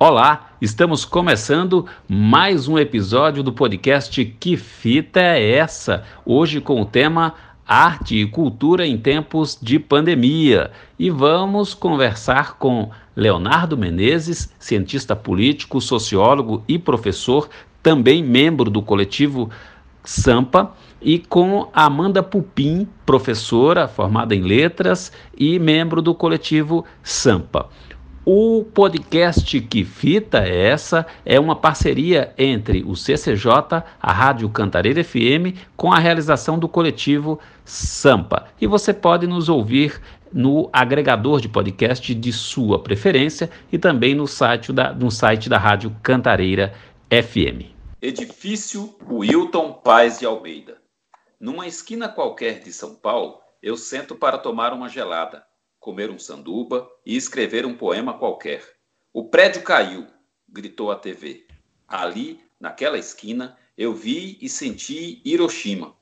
Olá, estamos começando mais um episódio do podcast Que Fita é Essa? Hoje com o tema Arte e Cultura em Tempos de Pandemia. E vamos conversar com Leonardo Menezes, cientista político, sociólogo e professor, também membro do coletivo Sampa, e com Amanda Pupim, professora formada em letras e membro do coletivo Sampa. O podcast Que Fita é Essa é uma parceria entre o CCJ, a Rádio Cantareira FM, com a realização do coletivo Sampa. E você pode nos ouvir no agregador de podcast de sua preferência e também no site da, no site da Rádio Cantareira FM. Edifício Wilton Paz de Almeida. Numa esquina qualquer de São Paulo, eu sento para tomar uma gelada comer um sanduba e escrever um poema qualquer. O prédio caiu, gritou a TV. Ali, naquela esquina, eu vi e senti Hiroshima.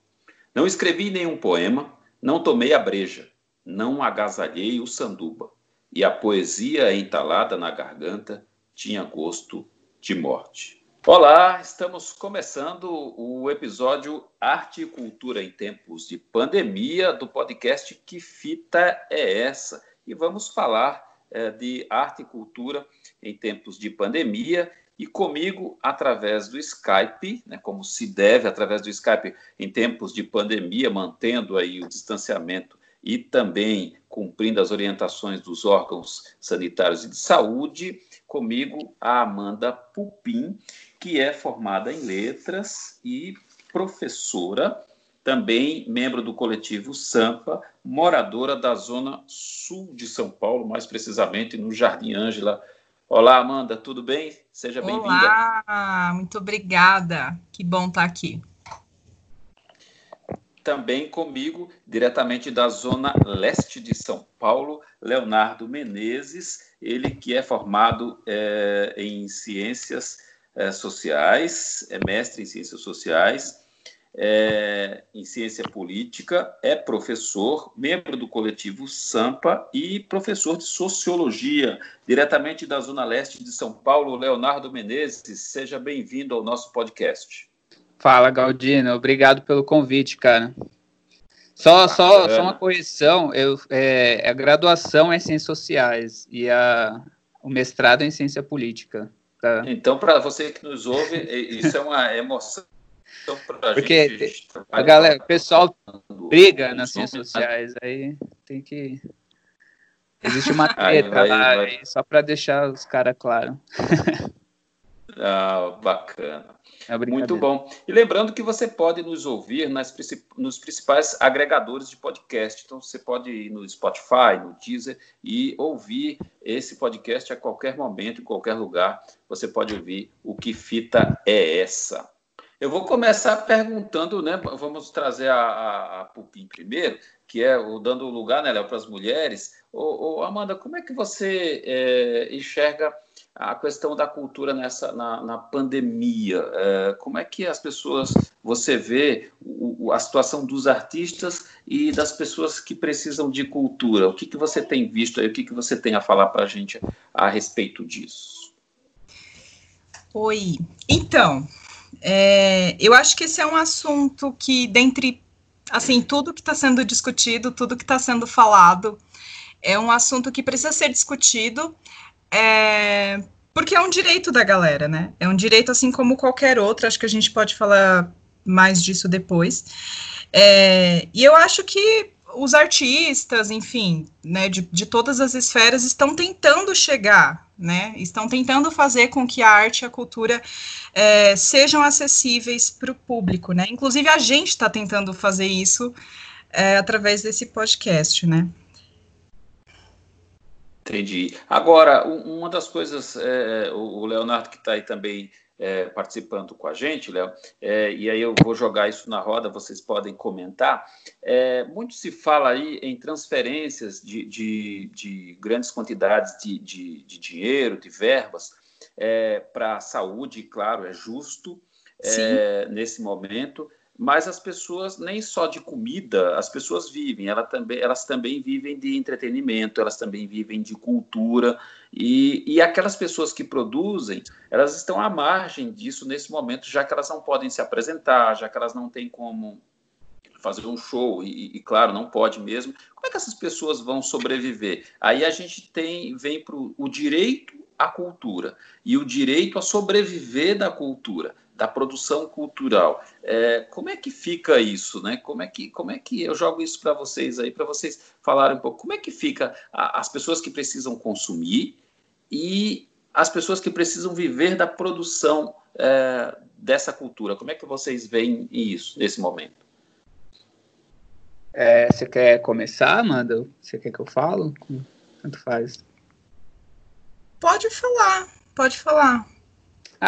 Não escrevi nenhum poema, não tomei a breja, não agasalhei o sanduba. E a poesia entalada na garganta tinha gosto de morte. Olá, estamos começando o episódio Arte e Cultura em Tempos de Pandemia do podcast Que Fita é Essa? E vamos falar é, de arte e cultura em tempos de pandemia e comigo através do Skype, né, como se deve através do Skype em tempos de pandemia, mantendo aí o distanciamento e também cumprindo as orientações dos órgãos sanitários e de saúde, comigo a Amanda Pupim, que é formada em letras e professora, também membro do coletivo Sampa, moradora da zona sul de São Paulo, mais precisamente no Jardim Ângela. Olá, Amanda, tudo bem? Seja bem-vinda. Olá, muito obrigada. Que bom estar aqui. Também comigo, diretamente da zona leste de São Paulo, Leonardo Menezes, ele que é formado é, em ciências é, sociais, é mestre em ciências sociais, é, em ciência política, é professor, membro do coletivo Sampa e professor de sociologia, diretamente da Zona Leste de São Paulo, Leonardo Menezes. Seja bem-vindo ao nosso podcast. Fala, Galdino. Obrigado pelo convite, cara. Só, só, só uma correção, eu, é, a graduação é em Ciências Sociais e a, o mestrado é em Ciência Política. Tá? Então, para você que nos ouve, isso é uma emoção Porque gente, a galera, o pessoal briga nas ciências sociais, aí tem que. Existe uma treta vai, lá, vai. só para deixar os caras claros. ah, bacana. É Muito bom. E lembrando que você pode nos ouvir nas, nos principais agregadores de podcast. Então, você pode ir no Spotify, no Deezer e ouvir esse podcast a qualquer momento, em qualquer lugar. Você pode ouvir o que fita é essa. Eu vou começar perguntando, né? Vamos trazer a, a, a Pupim primeiro, que é o dando lugar, né, Léo, para as mulheres. Ô, ô, Amanda, como é que você é, enxerga a questão da cultura nessa na, na pandemia. É, como é que as pessoas você vê o, a situação dos artistas e das pessoas que precisam de cultura? O que, que você tem visto aí? O que, que você tem a falar para a gente a respeito disso? Oi, então é, eu acho que esse é um assunto que dentre assim tudo que está sendo discutido, tudo que está sendo falado, é um assunto que precisa ser discutido é, porque é um direito da galera, né? É um direito assim como qualquer outro, acho que a gente pode falar mais disso depois. É, e eu acho que os artistas, enfim, né, de, de todas as esferas estão tentando chegar, né? Estão tentando fazer com que a arte e a cultura é, sejam acessíveis para o público, né? Inclusive a gente está tentando fazer isso é, através desse podcast, né? Entendi. Agora, uma das coisas, é, o Leonardo que está aí também é, participando com a gente, Léo, é, e aí eu vou jogar isso na roda, vocês podem comentar. É, muito se fala aí em transferências de, de, de grandes quantidades de, de, de, dinheiro, de verbas, é, para a saúde, claro, é justo é, nesse momento. Mas as pessoas nem só de comida, as pessoas vivem, elas também, elas também vivem de entretenimento, elas também vivem de cultura, e, e aquelas pessoas que produzem, elas estão à margem disso nesse momento, já que elas não podem se apresentar, já que elas não têm como fazer um show, e, e claro, não pode mesmo. Como é que essas pessoas vão sobreviver? Aí a gente tem, vem para o direito à cultura e o direito a sobreviver da cultura da produção cultural. É, como é que fica isso, né? Como é que, como é que eu jogo isso para vocês aí, para vocês falarem um pouco, como é que fica a, as pessoas que precisam consumir e as pessoas que precisam viver da produção é, dessa cultura? Como é que vocês veem isso nesse momento? É, você quer começar, Amanda? Você quer que eu falo? Tanto faz. Pode falar, pode falar.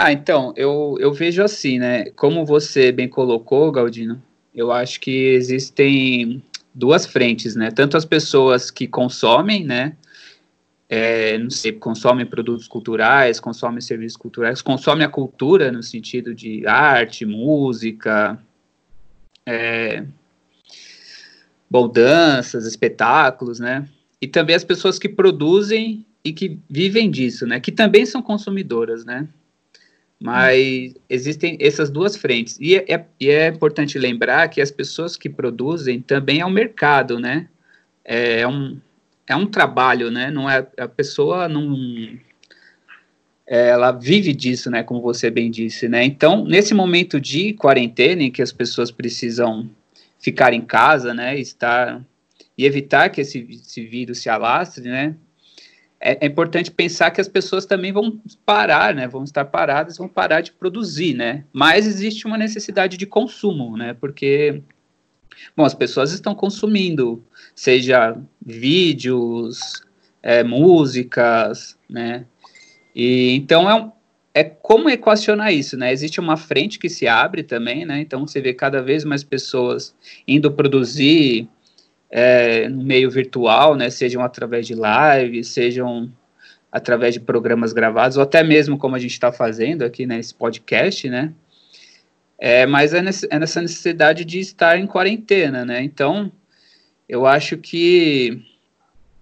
Ah, então, eu, eu vejo assim, né? Como você bem colocou, Galdino, eu acho que existem duas frentes, né? Tanto as pessoas que consomem, né? É, não sei, consomem produtos culturais, consomem serviços culturais, consomem a cultura no sentido de arte, música, é, bom, danças, espetáculos, né? E também as pessoas que produzem e que vivem disso, né? Que também são consumidoras, né? Mas existem essas duas frentes. E é, e é, importante lembrar que as pessoas que produzem também é um mercado, né? É, é um, é um trabalho, né? Não é, a pessoa não. Ela vive disso, né? Como você bem disse, né? Então, nesse momento de quarentena, em que as pessoas precisam ficar em casa, né? Estar. E evitar que esse, esse vírus se alastre, né? É, é, importante pensar que as pessoas também vão parar, né? Vão estar paradas, vão parar de produzir, né? Mas existe uma necessidade de consumo, né? Porque, bom, as pessoas estão consumindo, seja vídeos, é, músicas, né? E então é, um, é como equacionar isso, né? Existe uma frente que se abre também, né? Então você vê cada vez mais pessoas indo produzir é, no meio virtual, né, sejam através de lives, sejam através de programas gravados, ou até mesmo como a gente está fazendo aqui nesse né, podcast, né, é, mas é, nesse, é nessa necessidade de estar em quarentena, né, então eu acho que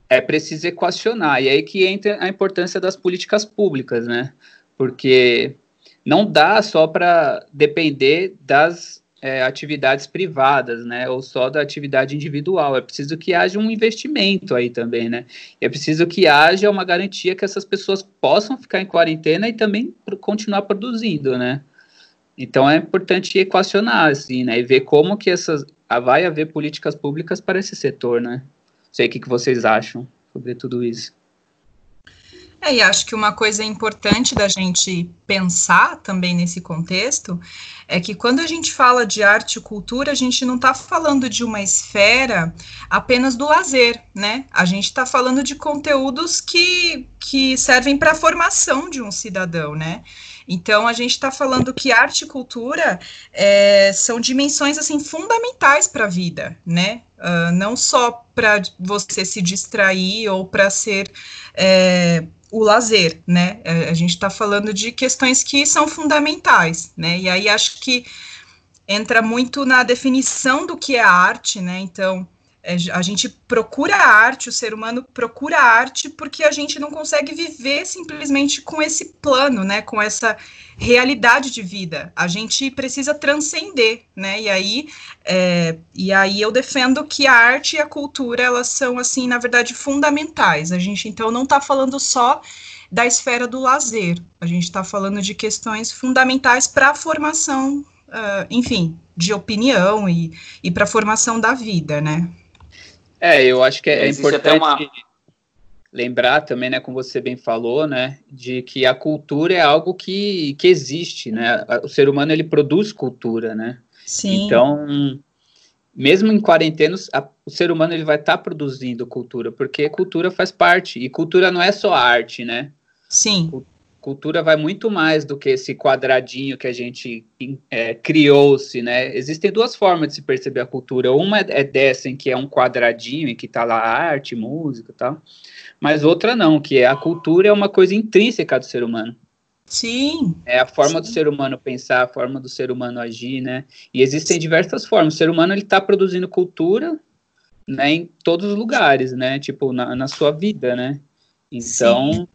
é preciso equacionar, e aí que entra a importância das políticas públicas, né, porque não dá só para depender das é, atividades privadas, né, ou só da atividade individual. É preciso que haja um investimento aí também, né? É preciso que haja uma garantia que essas pessoas possam ficar em quarentena e também continuar produzindo, né? Então é importante equacionar, assim, né, e ver como que essas ah, vai haver políticas públicas para esse setor, né? Sei o que, que vocês acham sobre tudo isso. É, e acho que uma coisa importante da gente pensar também nesse contexto é que quando a gente fala de arte e cultura, a gente não está falando de uma esfera apenas do lazer, né? A gente está falando de conteúdos que, que servem para a formação de um cidadão, né? Então, a gente está falando que arte e cultura é, são dimensões, assim, fundamentais para a vida, né? Uh, não só para você se distrair ou para ser é, o lazer, né? É, a gente está falando de questões que são fundamentais, né? E aí acho que entra muito na definição do que é arte, né? Então, a gente procura a arte, o ser humano procura a arte porque a gente não consegue viver simplesmente com esse plano, né, com essa realidade de vida. A gente precisa transcender, né? E aí, é, e aí eu defendo que a arte e a cultura elas são assim, na verdade, fundamentais. A gente então não está falando só da esfera do lazer. A gente está falando de questões fundamentais para a formação, uh, enfim, de opinião e, e para a formação da vida, né? É, eu acho que é, importante uma... lembrar também, né, como você bem falou, né, de que a cultura é algo que, que existe, né, o ser humano, ele produz cultura, né, Sim. Então, mesmo em quarentena, a, o ser humano ele vai estar tá produzindo cultura, porque cultura faz parte, e cultura não é só arte, né, Sim. Cultura vai muito mais do que esse quadradinho que a gente é, criou-se, né? Existem duas formas de se perceber a cultura. Uma é dessa, em que é um quadradinho, em que está lá arte, música e tal. Mas outra não, que é a cultura é uma coisa intrínseca do ser humano. Sim. É a forma sim. do ser humano pensar, a forma do ser humano agir, né? E existem diversas formas. O ser humano ele está produzindo cultura, né, em todos os lugares, né? Tipo na, na sua vida, né? Então, Sim.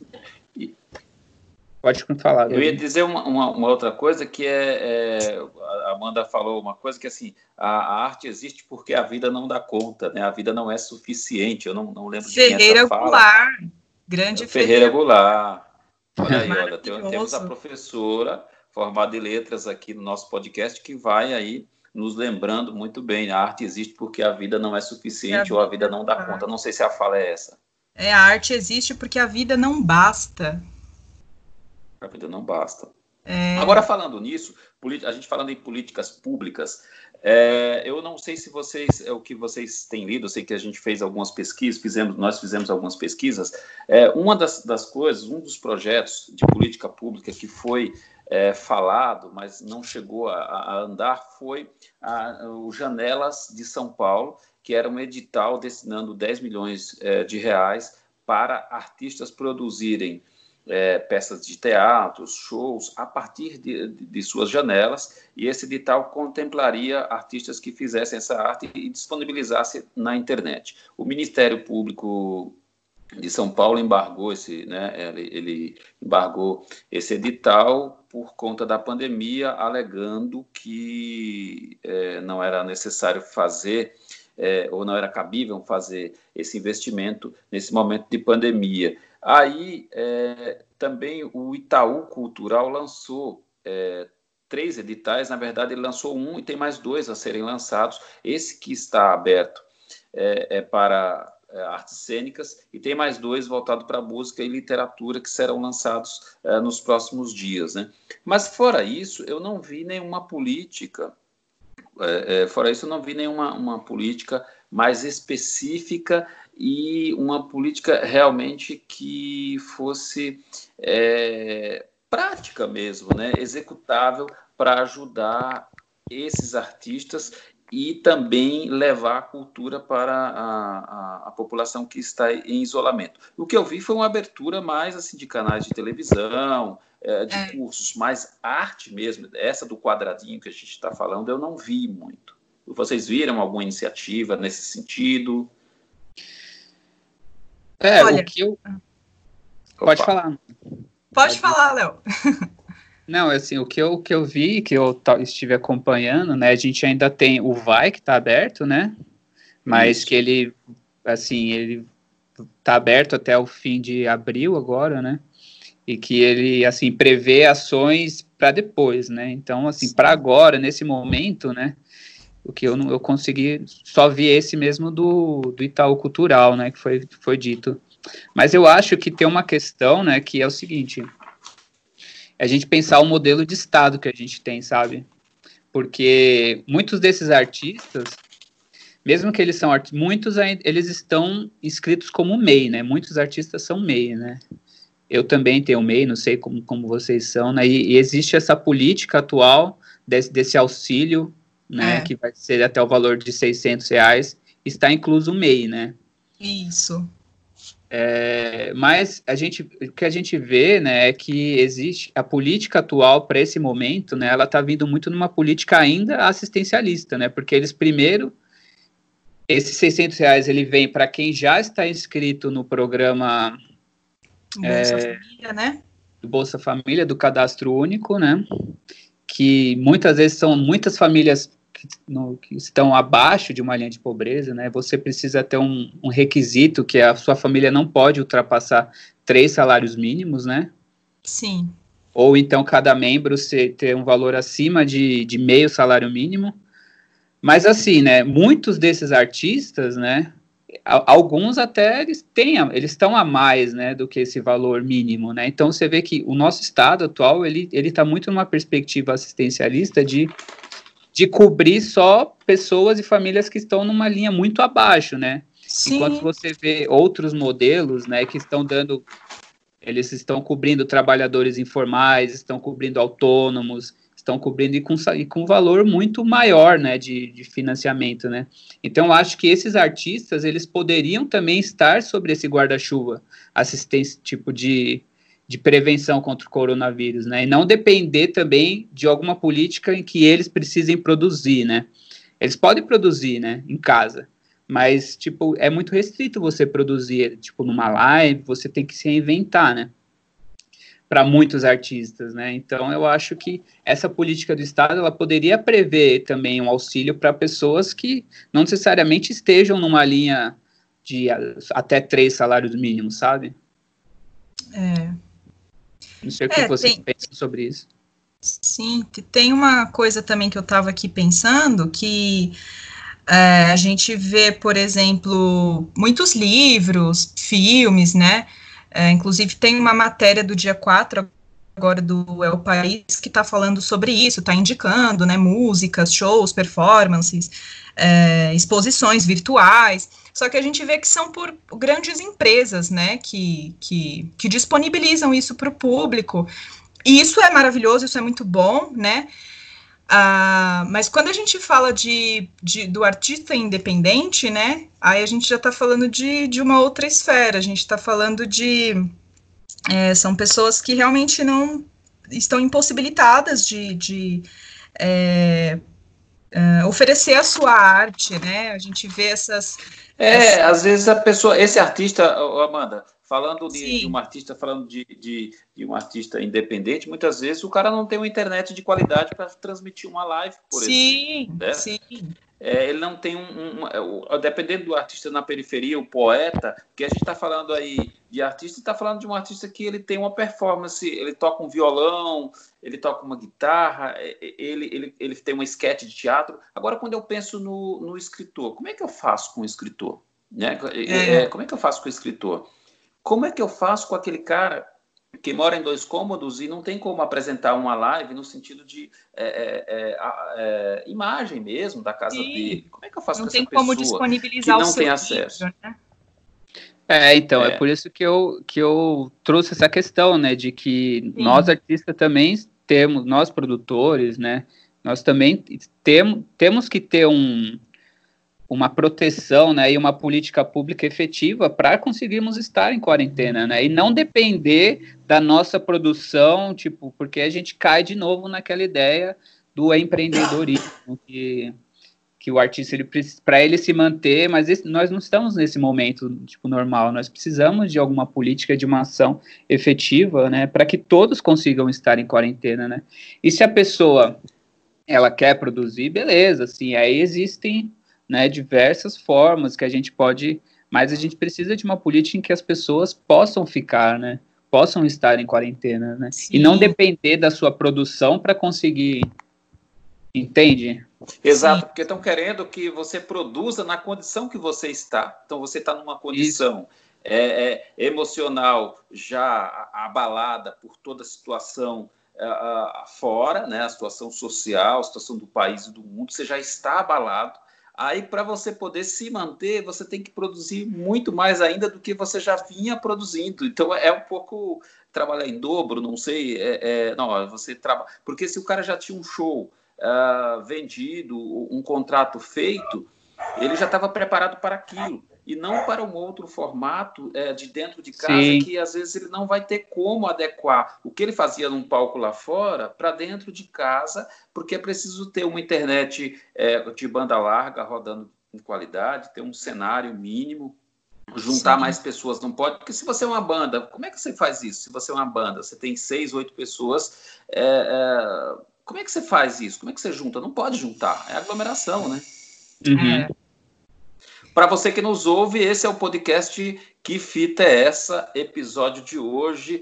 Pode falar. Eu ia dizer uma, uma, uma outra coisa que é, é, a Amanda falou uma coisa que assim a, a, arte existe porque a vida não dá conta, né? A vida não é suficiente. Eu não, não lembro Ferreira de quem essa fala. Goulart, grande Ferreira, Ferreira Goulart. Olha aí, olha, temos a professora formada em letras aqui no nosso podcast que vai aí nos lembrando muito bem. A arte existe porque a vida não é suficiente A ou a vida vida não dá não dá. conta. Não sei se a fala é essa. É, a arte existe porque a vida não basta. A vida não basta. É, Agora, falando nisso, a gente falando em políticas públicas, é, eu não sei se vocês, é o que vocês têm lido, eu sei que a gente fez algumas pesquisas, fizemos, nós fizemos algumas pesquisas. É, uma das, das coisas, um dos projetos de política pública que foi é, falado, mas não chegou a, a andar, foi a- o Janelas de São Paulo, que era um edital destinando 10 milhões é, de reais para artistas produzirem é, peças de teatro, shows, a partir de, de- suas janelas, e esse edital contemplaria artistas que fizessem essa arte e disponibilizasse na internet. O Ministério Público de São Paulo embargou esse, né, ele, ele embargou esse edital por conta da pandemia, alegando que é, não era necessário fazer é, ou não era cabível fazer esse investimento nesse momento de pandemia. Aí é, também o Itaú Cultural lançou é, três editais, na verdade ele lançou um e tem mais dois a serem lançados. Esse que está aberto é, é para é, artes cênicas e tem mais dois voltados para música e literatura que serão lançados é, nos próximos dias. Né? Mas fora isso, eu não vi nenhuma política, é, fora isso, eu não vi nenhuma uma política mais específica e uma política realmente que fosse é, prática mesmo, né? executável para ajudar esses artistas e também levar a cultura para a, a, a, população que está em isolamento. O que eu vi foi uma abertura mais assim de canais de televisão, é, de é. cursos, mas arte mesmo, essa do quadradinho que a gente está falando, eu não vi muito. Vocês viram alguma iniciativa nesse sentido? É, Olha, o que eu... Pode falar. Pode, Pode falar, Léo. Não, assim, o que eu, que eu vi, que eu estive acompanhando, né, a gente ainda tem o Vai, que está aberto, né, mas Isso. que ele, assim, ele está aberto até o fim de abril agora, né, e que ele, assim, prevê ações para depois, né, então, assim, para agora, nesse momento, né, o que eu não eu consegui, só vi esse mesmo do, do Itaú Cultural, né, que foi, foi dito. Mas eu acho que tem uma questão, né, que é o seguinte, a gente pensar o modelo de Estado que a gente tem, sabe? Porque muitos desses artistas, mesmo que eles são artistas, muitos eles estão inscritos como MEI, né? Muitos artistas são MEI, né? Eu também tenho MEI, não sei como, como vocês são, né? E, e existe essa política atual desse, desse auxílio, né? É. Que vai ser até o valor de 600 reais, está incluso o MEI, né? Isso. É, mas a gente, o que a gente vê, né, é que existe a política atual para esse momento, né, ela está vindo muito numa política ainda assistencialista, né, porque eles primeiro esses 600 reais ele vem para quem já está inscrito no programa Bolsa é, Família, né? Do Bolsa Família, do Cadastro Único, né? Que muitas vezes são muitas famílias que, no, que, estão abaixo de uma linha de pobreza, né? Você precisa ter um, um, requisito que a sua família não pode ultrapassar três salários mínimos, né? Sim. Ou então cada membro ter um valor acima de, de meio salário mínimo. Mas assim, né? Muitos desses artistas, né? Alguns até eles têm, eles estão a mais, né, do que esse valor mínimo, né? Então você vê que o nosso estado atual ele ele está muito numa perspectiva assistencialista de de cobrir só pessoas e famílias que estão numa linha muito abaixo, né? Sim. Enquanto você vê outros modelos, né, que estão dando, eles estão cobrindo trabalhadores informais, estão cobrindo autônomos, estão cobrindo e com, e com valor muito maior, né, de, de financiamento, né? Então, eu acho que esses artistas, eles poderiam também estar sobre esse guarda-chuva, assistência, tipo de, de prevenção contra o coronavírus, né? E não depender também de alguma política em que eles precisem produzir, né? Eles podem produzir, né, em casa, mas tipo é muito restrito você produzir, tipo numa live, você tem que se reinventar, né? Para muitos artistas, né? Então eu acho que essa política do Estado ela poderia prever também um auxílio para pessoas que não necessariamente estejam numa linha de até três salários mínimos, sabe? É. Não sei o que é, vocês tem... pensam sobre isso. Sim, tem uma coisa também que eu estava aqui pensando, que é, a gente vê, por exemplo, muitos livros, filmes, né? É, inclusive tem uma matéria do dia 4 agora do É o País que está falando sobre isso, está indicando, né, músicas, shows, performances, é, exposições virtuais, só que a gente vê que são por grandes empresas, né, que, que, que disponibilizam isso para o público, e isso é maravilhoso, isso é muito bom, né? Ah, mas quando a gente fala de, de, do artista independente, né? Aí a gente já está falando de, de uma outra esfera, a gente está falando de. É, são pessoas que realmente não estão impossibilitadas de, de é, é, oferecer a sua arte, né? A gente vê essas. É, essas... às vezes a pessoa, esse artista, Amanda, falando de, de, um artista, falando de, de, de, um artista independente, muitas vezes o cara não tem uma internet de qualidade para transmitir uma live, por sim, exemplo. Né? Sim, é, ele não tem um, um, um, Dependendo do artista na periferia, o poeta, que a gente está falando aí de artista, está falando de um artista que ele tem uma performance, ele toca um violão, ele toca uma guitarra, é, é, ele, ele, ele tem uma esquete de teatro. Agora, quando eu penso no, no escritor, como é que eu faço com o escritor? Né? É. É, como é que eu faço com o escritor? Como é que eu faço com aquele cara que mora em dois cômodos e não tem como apresentar uma live no sentido de é, é, é, é imagem mesmo da casa Sim. dele? Como é que eu faço não com essa pessoa como disponibilizar que não tem acesso? né? É, então, é. é. por isso que eu, que eu trouxe essa questão, né, de que Sim. nós artistas também temos, nós produtores, né, nós também temos, temos que ter um, uma proteção né, e uma política pública efetiva para conseguirmos estar em quarentena, né? E não depender da nossa produção, tipo, porque a gente cai de novo naquela ideia do empreendedorismo que, que o artista ele para ele se manter, mas esse, nós não estamos nesse momento tipo normal, nós precisamos de alguma política de uma ação efetiva, né, para que todos consigam estar em quarentena, né? E se a pessoa ela quer produzir, beleza, assim, aí existem né, diversas formas que a gente pode, mas a gente precisa de uma política em que as pessoas possam ficar, né, possam estar em quarentena, né, Sim. e não depender da sua produção para conseguir, entende? Exato, Sim. porque estão querendo que você produza na condição que você está. Então você está numa condição é, é, emocional já abalada por toda a situação fora, né, a situação social, a situação do país e do mundo, você já está abalado. Aí, para você poder se manter, você tem que produzir muito mais ainda do que você já vinha produzindo. Então, é um pouco trabalhar em dobro, não sei. É, é, não, você trabalha. Porque se o cara já tinha um show uh, vendido, um contrato feito, ele já estava preparado para aquilo e não para um outro formato é, de dentro de casa Sim. que às vezes ele não vai ter como adequar o que ele fazia num palco lá fora para dentro de casa, porque é preciso ter uma internet é, de banda larga rodando em qualidade, ter um cenário mínimo, juntar Sim. mais pessoas não pode, porque se você é uma banda, como é que você faz isso? Se você é uma banda, você tem seis, oito pessoas, é, é, como é que você faz isso? Como é que você junta? Não pode juntar, é aglomeração, né? Uhum. É. Para você que nos ouve, esse é o podcast Que Fita é Essa? Episódio de hoje,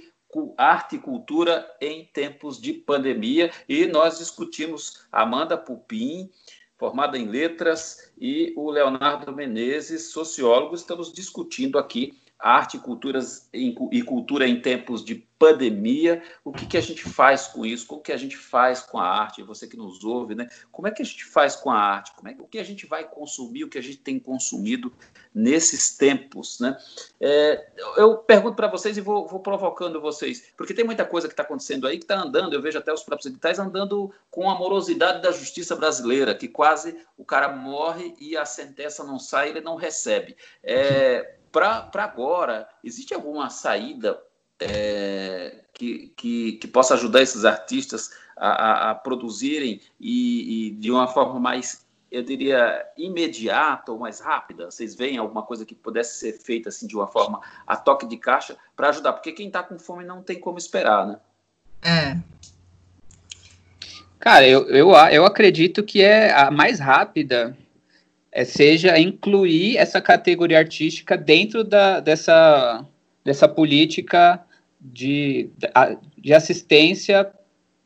arte e cultura em tempos de pandemia. E nós discutimos Amanda Pupim, formada em letras, e o Leonardo Menezes, sociólogo. Estamos discutindo aqui arte e, culturas, e cultura em tempos de pandemia, o que, que a gente faz com isso, como que a gente faz com a arte, você que nos ouve, né? Como é que a gente faz com a arte? Como é, o que a gente vai consumir, o que a gente tem consumido nesses tempos, né? É, eu pergunto para vocês e vou, vou, provocando vocês, porque tem muita coisa que está acontecendo aí que está andando, eu vejo até os próprios editais andando com a morosidade da justiça brasileira, que quase o cara morre e a sentença não sai, ele não recebe. É, para agora, existe alguma saída é, que, que, que, possa ajudar esses artistas a, a, a produzirem e, e, de uma forma mais, eu diria, imediata ou mais rápida? Vocês veem alguma coisa que pudesse ser feita assim de uma forma a toque de caixa para ajudar? Porque quem está com fome não tem como esperar, né? É. Cara, eu, eu, eu acredito que é a mais rápida é, seja incluir essa categoria artística dentro da, dessa, dessa política de, de assistência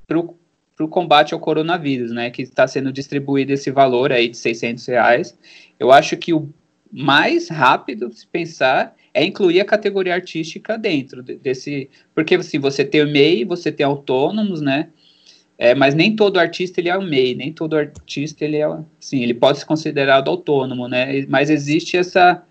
para o combate ao coronavírus, né, que está sendo distribuído esse valor aí de 600 reais. Eu acho que o mais rápido, se pensar, é incluir a categoria artística dentro desse, porque assim, você tem o MEI, você tem autônomos, né, é, mas nem todo artista ele é o MEI, nem todo artista ele é, sim, ele pode ser considerado autônomo, né? Mas existe essa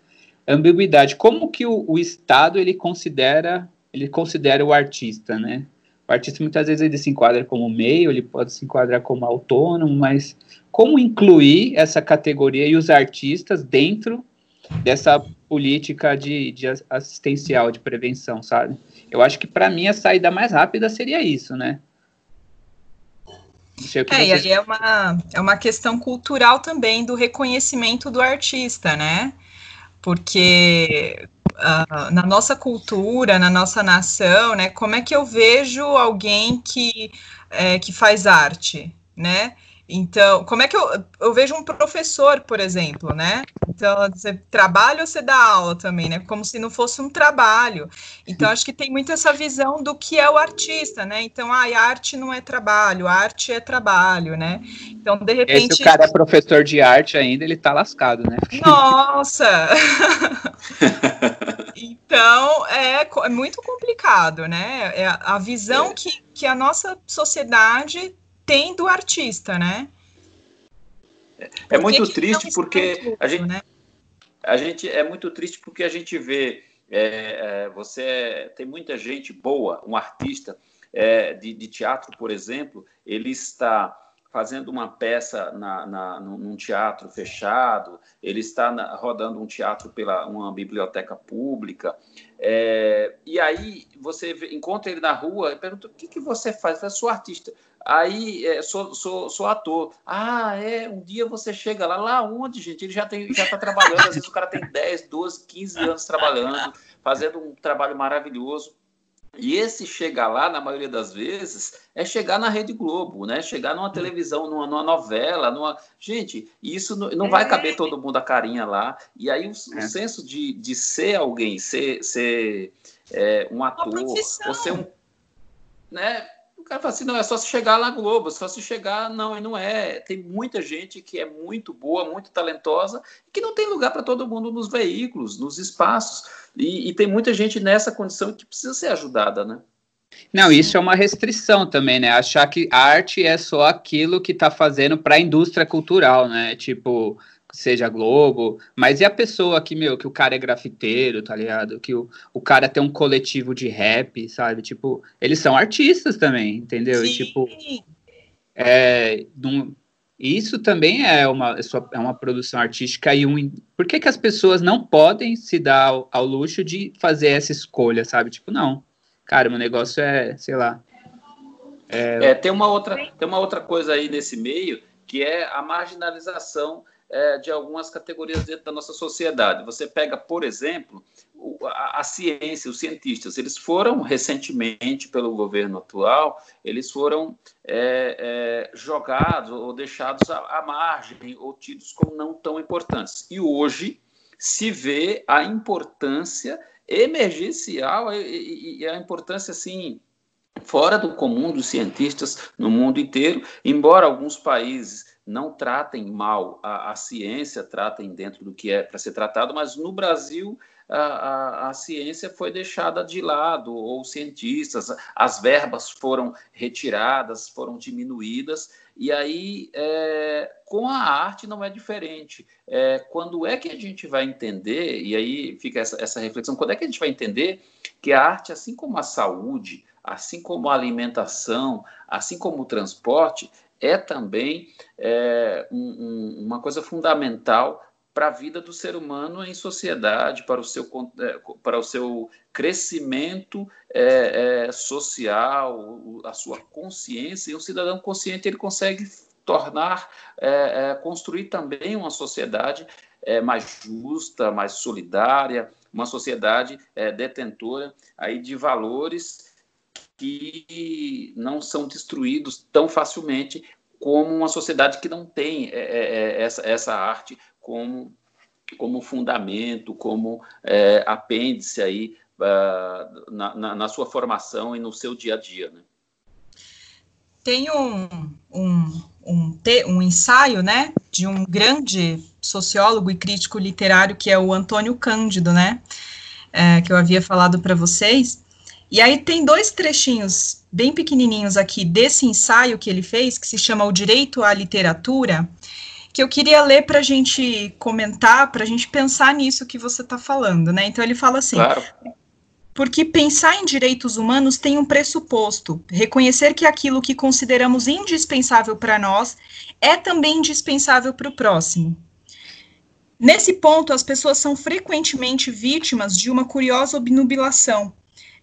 ambiguidade. Como que o, o Estado ele considera, ele considera o artista, né? O artista muitas vezes ele se enquadra como MEI, ele pode se enquadrar como autônomo, mas como incluir essa categoria e os artistas dentro dessa política de, de assistencial, de prevenção, sabe? Eu acho que para mim a saída mais rápida seria isso, né? É, e aí é uma, é uma questão cultural também do reconhecimento do artista, né? Porque uh, na nossa cultura, na nossa nação, né, como é que eu vejo alguém que, é, que faz arte, né? Então, como é que eu, eu vejo um professor, por exemplo, né? Então, você trabalha ou você dá aula também, né? Como se não fosse um trabalho. Então, acho que tem muito essa visão do que é o artista, né? Então, ah, arte não é trabalho, arte é trabalho, né? Então, de repente. Se o cara é professor de arte ainda, ele tá lascado, né? Nossa! então, é, é muito complicado, né? É a visão é. que, que a nossa sociedade tem do artista, né? É, é muito triste porque a gente, né? a gente é muito triste porque a gente vê é, é, você tem muita gente boa, um artista é, de, de, teatro, por exemplo, ele está fazendo uma peça na, na, num teatro fechado, ele está na, rodando um teatro pela uma biblioteca pública, é, e aí você encontra ele na rua e pergunta: o que, que você faz? Eu sou artista. Aí, é, sou, sou, sou ator. Ah, é, um dia você chega lá. Lá onde, gente? Ele já tem, já está trabalhando. Às vezes o cara tem 10, 12, 15 anos trabalhando, fazendo um trabalho maravilhoso. E esse chegar lá, na maioria das vezes, é chegar na Rede Globo, né? Chegar numa televisão, numa, numa novela, numa. Gente, isso não, não, vai caber todo mundo a carinha lá. E aí o, o é. senso de, de ser alguém, ser, ser é, um ator, ou ser um. Né? Cara fala assim, não, é só se chegar lá Globo, só se chegar, não, e não é. Tem muita gente que é muito boa, muito talentosa, que não tem lugar para todo mundo nos veículos, nos espaços. E, e, tem muita gente nessa condição que precisa ser ajudada, né? Não, isso é uma restrição também, né? Achar que arte é só aquilo que está fazendo para a indústria cultural, né? Tipo, seja Globo, mas e a pessoa que, meu, que o cara é grafiteiro, tá ligado? Que o, o cara tem um coletivo de rap, sabe? Tipo, eles são artistas também, entendeu? Sim. E, tipo, é, num, isso também é uma, é, é uma produção artística e um. Por que, que as pessoas não podem se dar ao, ao luxo de fazer essa escolha, sabe? Tipo, não. Cara, meu negócio é, sei lá. É... é... tem, uma outra, tem uma outra coisa aí nesse meio que é a marginalização é, de algumas categorias dentro da nossa sociedade. Você pega, por exemplo, a, a, ciência, os cientistas, eles foram recentemente, pelo governo atual, eles foram é, é, jogados ou deixados à, à margem ou tidos como não tão importantes. E hoje se vê a importância emergencial e, e a importância assim fora do comum dos cientistas no mundo inteiro, embora alguns países não tratem mal a, a ciência, tratem dentro do que é para ser tratado, mas no Brasil a, a, a, ciência foi deixada de lado, ou cientistas, as verbas foram retiradas, foram diminuídas, e aí é, com a arte não é diferente. É, quando é que a gente vai entender, e aí fica essa, essa reflexão, quando é que a gente vai entender que a arte, assim como a saúde, assim como a alimentação, assim como o transporte, é também é, um, um, uma coisa fundamental para a vida do ser humano em sociedade, para o seu, é, para o seu crescimento é, é, social, a sua consciência. E um cidadão consciente ele consegue tornar, é, é construir também uma sociedade é, mais justa, mais solidária, uma sociedade detentora aí de valores que não são destruídos tão facilmente como uma sociedade que não tem essa, essa arte como, como fundamento, como é, apêndice aí uh, na, na, na, sua formação e no seu dia a dia. Né? Tem um, um, um, um ensaio né, de um grande sociólogo e crítico literário que é o Antônio Cândido, né? É, que eu havia falado para vocês. E aí tem dois trechinhos bem pequenininhos aqui desse ensaio que ele fez, que se chama O Direito à Literatura, que eu queria ler para a gente comentar, para a gente pensar nisso que você está falando, né? Então ele fala assim. Claro. Porque pensar em direitos humanos tem um pressuposto: reconhecer que aquilo que consideramos indispensável para nós é também indispensável para o próximo. Nesse ponto, as pessoas são frequentemente vítimas de uma curiosa obnubilação,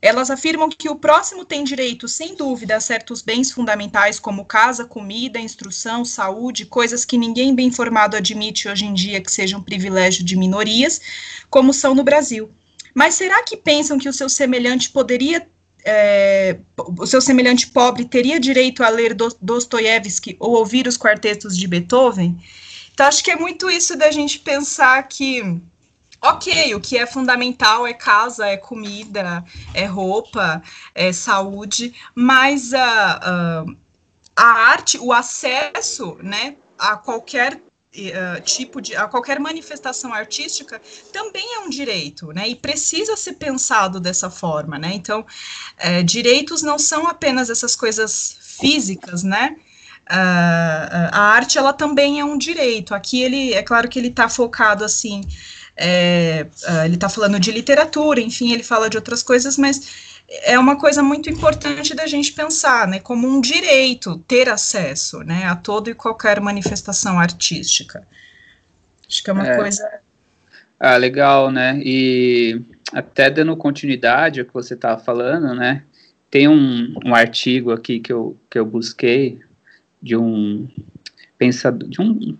elas afirmam que o próximo tem direito, sem dúvida, a certos bens fundamentais como casa, comida, instrução, saúde, coisas que ninguém bem informado admite hoje em dia que sejam privilégio de minorias, como são no Brasil. Mas será que pensam que o seu semelhante poderia é, o seu semelhante pobre teria direito a ler Dostoiévski ou ouvir os quartetos de Beethoven? Então, acho que é muito isso da gente pensar que Ok, o que é fundamental é casa, é comida, é roupa, é saúde, mas a, a, a arte, o acesso, né, a qualquer Uh, tipo de a qualquer manifestação artística também é um direito, né? E precisa ser pensado dessa forma, né? Então, é, direitos não são apenas essas coisas físicas, né? Uh, a arte ela também é um direito. Aqui ele é claro que ele está focado assim é, uh, ele está falando de literatura, enfim, ele fala de outras coisas, mas é uma coisa muito importante da gente pensar, né, como um direito ter acesso, né, a toda e qualquer manifestação artística. Acho que é uma é. coisa. Ah, legal, né? E até dando continuidade ao que você estava falando, né? Tem um, um artigo aqui que eu, que eu busquei de um pensador, de um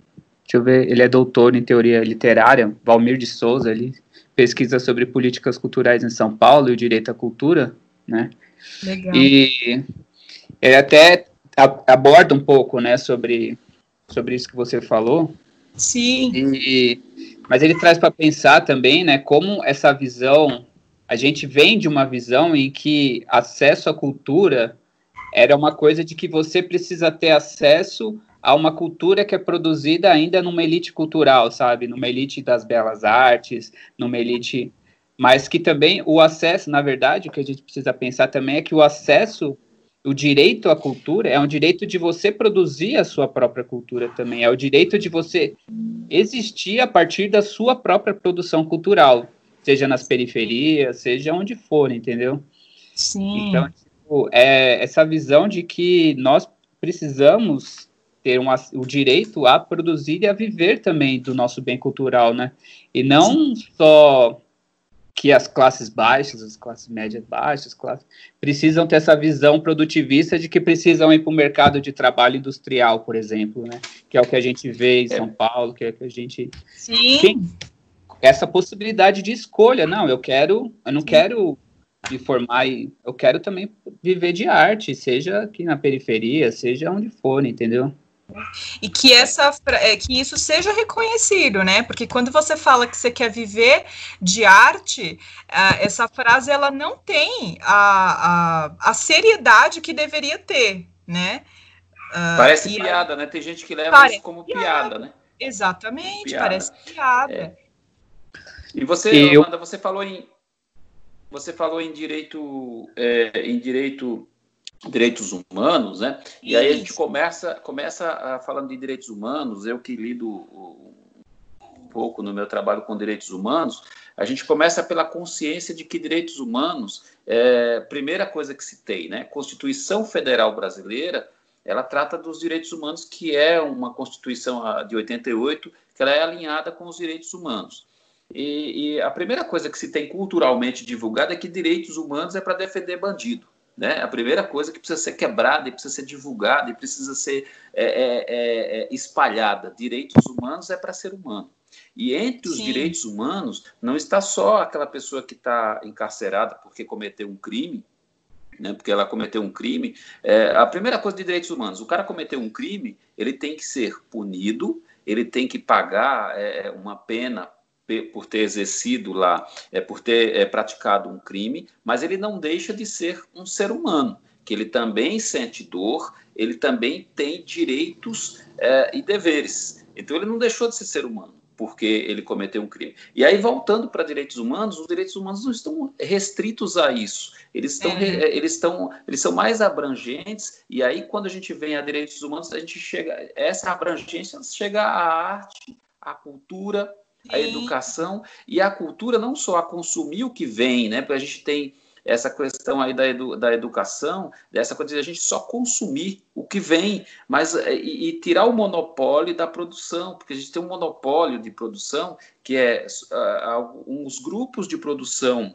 Deixa eu ver, ele é doutor em teoria literária, Valmir de Souza, ele pesquisa sobre políticas culturais em São Paulo e o direito à cultura, né? Legal. E ele até aborda um pouco, né, sobre, sobre isso que você falou. Sim. E, mas ele traz para pensar também, né, como essa visão, a gente vem de uma visão em que acesso à cultura era uma coisa de que você precisa ter acesso a uma cultura que é produzida ainda numa elite cultural, sabe? Numa elite das belas artes, numa elite. Mas que também o acesso, na verdade, o que a gente precisa pensar também é que o acesso, o direito à cultura, é um direito de você produzir a sua própria cultura também. É o direito de você existir a partir da sua própria produção cultural, seja nas periferias, seja onde for, entendeu? Sim. Então, tipo, é essa visão de que nós precisamos ter uma, o direito a produzir e a viver também do nosso bem cultural, né? E não Sim. só que as classes baixas, as classes médias baixas, classes, precisam ter essa visão produtivista de que precisam ir para o mercado de trabalho industrial, por exemplo, né? Que é o que a gente vê em é. São Paulo, que é o que a gente Sim. Tem essa possibilidade de escolha, não, eu quero, eu não Sim. quero me formar e eu quero também viver de arte, seja aqui na periferia, seja onde for, entendeu? E que essa é, que isso seja reconhecido, né? Porque quando você fala que você quer viver de arte, uh, essa frase ela não tem a, a, a seriedade que deveria ter, né? Uh, parece piada, né? Tem gente que leva isso como piada, piada né? Exatamente, piada. parece piada. É. E você, e Amanda, eu... você falou em você falou em direito é, em direito direitos humanos, né? E aí a gente começa, começa a, falando de direitos humanos, eu que lido um pouco no meu trabalho com direitos humanos, a gente começa pela consciência de que direitos humanos é primeira coisa que se tem, né? Constituição Federal Brasileira ela trata dos direitos humanos, que é uma Constituição de 88, que ela é alinhada com os direitos humanos. E, e a primeira coisa que se tem culturalmente divulgada é que direitos humanos é para defender bandido. Né? A primeira coisa que precisa ser quebrada e precisa ser divulgada e precisa ser é, é, é, é espalhada. Direitos humanos é para ser humano. E entre os Sim. direitos humanos não está só aquela pessoa que está encarcerada porque cometeu um crime, né, porque ela cometeu um crime. É, a primeira coisa de direitos humanos, o cara cometeu um crime, ele tem que ser punido, ele tem que pagar é, uma pena por ter exercido lá, é, por ter é, praticado um crime, mas ele não deixa de ser um ser humano, que ele também sente dor, ele também tem direitos é, e deveres. Então ele não deixou de ser ser humano porque ele cometeu um crime. E aí, voltando para direitos humanos, os direitos humanos não estão restritos a isso. Eles estão, é. eles estão, eles são mais abrangentes. E aí, quando a gente vem a direitos humanos, a gente chega, essa abrangência chega à arte, à cultura, à educação e à cultura não só a consumir o que vem, né? Porque a gente tem essa questão aí da, edu, da educação, dessa coisa de a gente só consumir o que vem, mas é, e, e, tirar o monopólio da produção, porque a gente tem um monopólio de produção que é uh, uns grupos de produção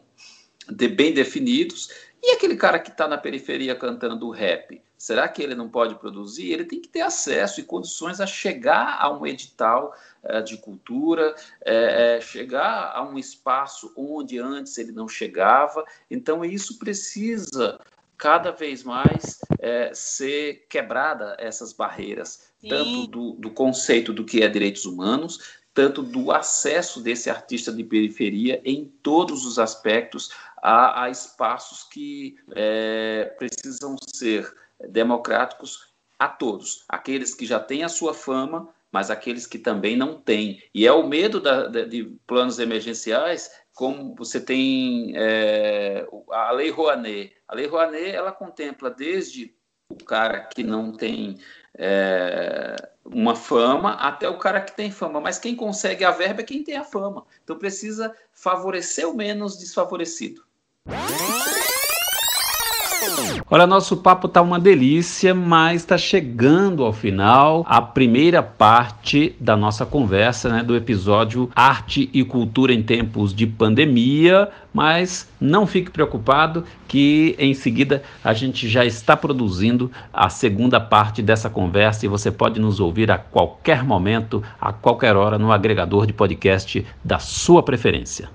de, bem definidos, e aquele cara que está na periferia cantando rap, será que ele não pode produzir? Ele tem que ter acesso e condições a chegar a um edital é, de cultura, é, chegar a um espaço onde antes ele não chegava. Então, isso precisa cada vez mais é, ser quebrada essas barreiras, Sim. tanto do, do conceito do que é direitos humanos, tanto do acesso desse artista de periferia em todos os aspectos a, a espaços que é, precisam ser democráticos a todos, aqueles que já têm a sua fama, mas aqueles que também não têm. E é o medo da, de, de planos emergenciais, como você tem é, a Lei Rouanet. A Lei Rouanet, ela contempla desde o cara que não tem é, uma fama até o cara que tem fama, mas quem consegue a verba é quem tem a fama. Então precisa favorecer o menos desfavorecido. Olha, nosso papo tá uma delícia, mas está chegando ao final a primeira parte da nossa conversa, né, do episódio Arte e Cultura em Tempos de Pandemia. Mas não fique preocupado que em seguida a gente já está produzindo a segunda parte dessa conversa e você pode nos ouvir a qualquer momento, a qualquer hora no agregador de podcast da sua preferência.